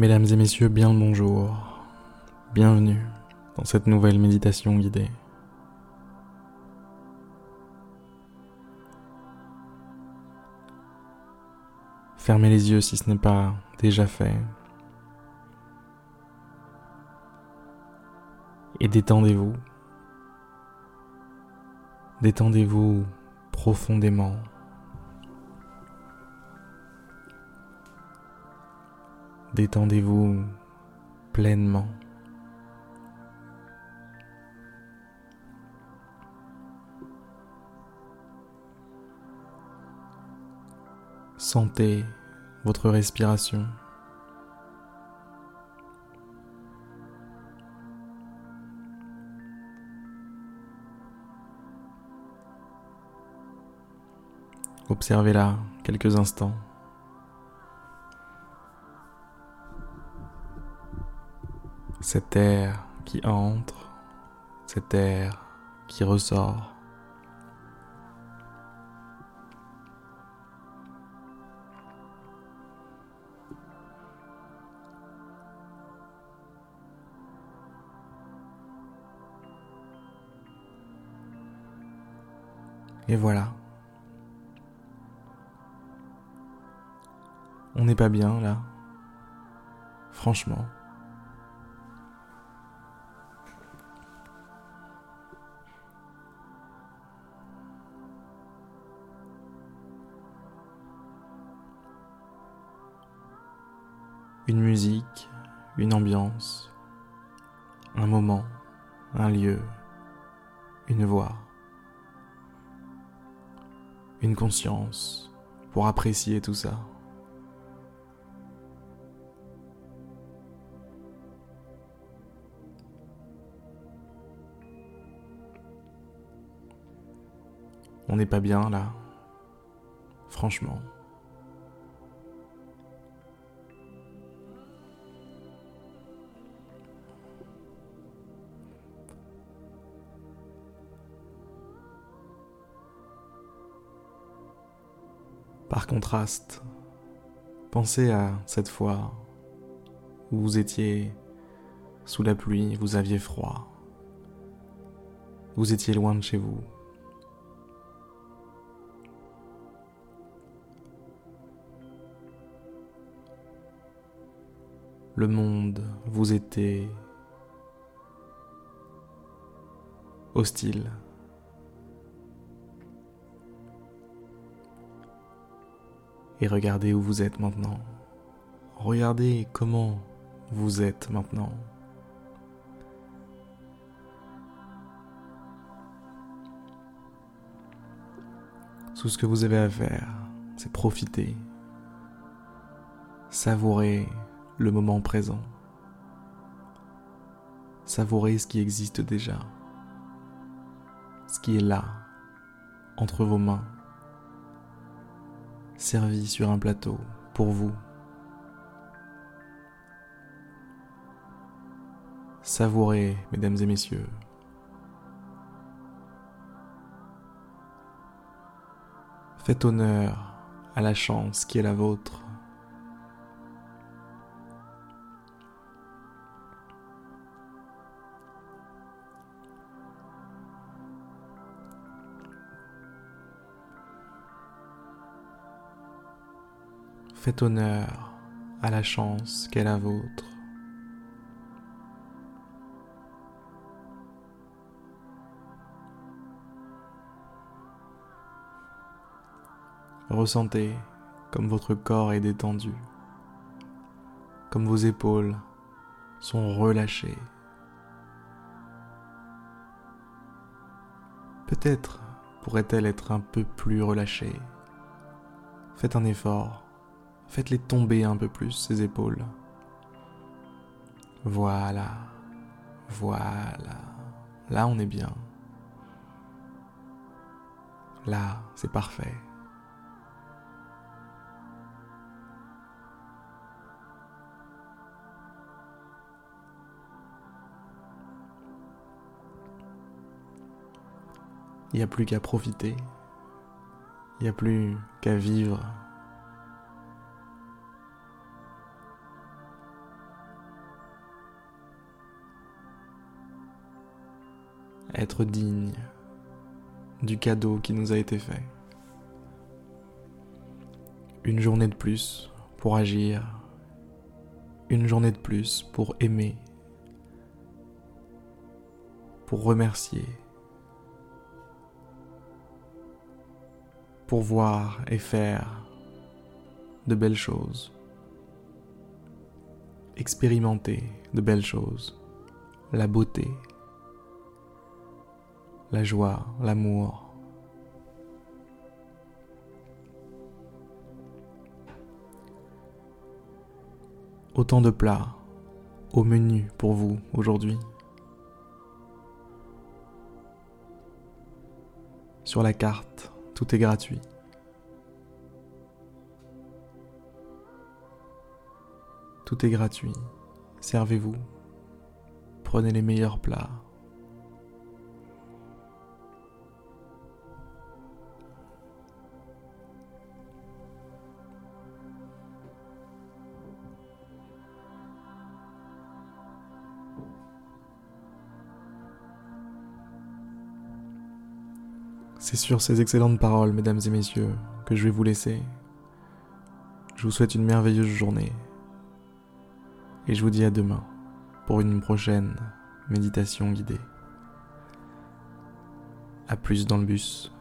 Mesdames et messieurs, bien le bonjour. Bienvenue dans cette nouvelle méditation guidée. Fermez les yeux si ce n'est pas déjà fait. Et détendez-vous. Détendez-vous profondément. Détendez-vous pleinement. Sentez votre respiration. Observez-la quelques instants. Cet air qui entre, cet air qui ressort. Et voilà. On n'est pas bien là. Franchement. Une musique, une ambiance, un moment, un lieu, une voix une conscience pour apprécier tout ça. On n'est pas bien là, franchement. Par contraste, pensez à cette fois où vous étiez sous la pluie, vous aviez froid, vous étiez loin de chez vous. Le monde vous était hostile. Et regardez où vous êtes maintenant. Regardez comment vous êtes maintenant. Tout ce que vous avez à faire, c'est profiter, savourer le moment présent, savourer ce qui existe déjà, ce qui est là, entre vos mains servi sur un plateau pour vous. Savourez, mesdames et messieurs. Faites honneur à la chance qui est la vôtre. Faites honneur à la chance qu'est la vôtre. Ressentez comme votre corps est détendu, comme vos épaules sont relâchées. Peut-être pourrait-elle être un peu plus relâchée. Faites un effort Faites-les tomber un peu plus, ces épaules. Voilà. Voilà. Là, on est bien. Là, c'est parfait. Il n'y a plus qu'à profiter. Il n'y a plus qu'à vivre être digne du cadeau qui nous a été fait. Une journée de plus pour agir, une journée de plus pour aimer, pour remercier, pour voir et faire de belles choses, expérimenter de belles choses, la beauté, la joie, l'amour. Autant de plats au menu pour vous aujourd'hui. Sur la carte, tout est gratuit. Tout est gratuit. Servez-vous. Prenez les meilleurs plats. C'est sur ces excellentes paroles, mesdames et messieurs, que je vais vous laisser. Je vous souhaite une merveilleuse journée. Et je vous dis à demain pour une prochaine méditation guidée. A plus dans le bus.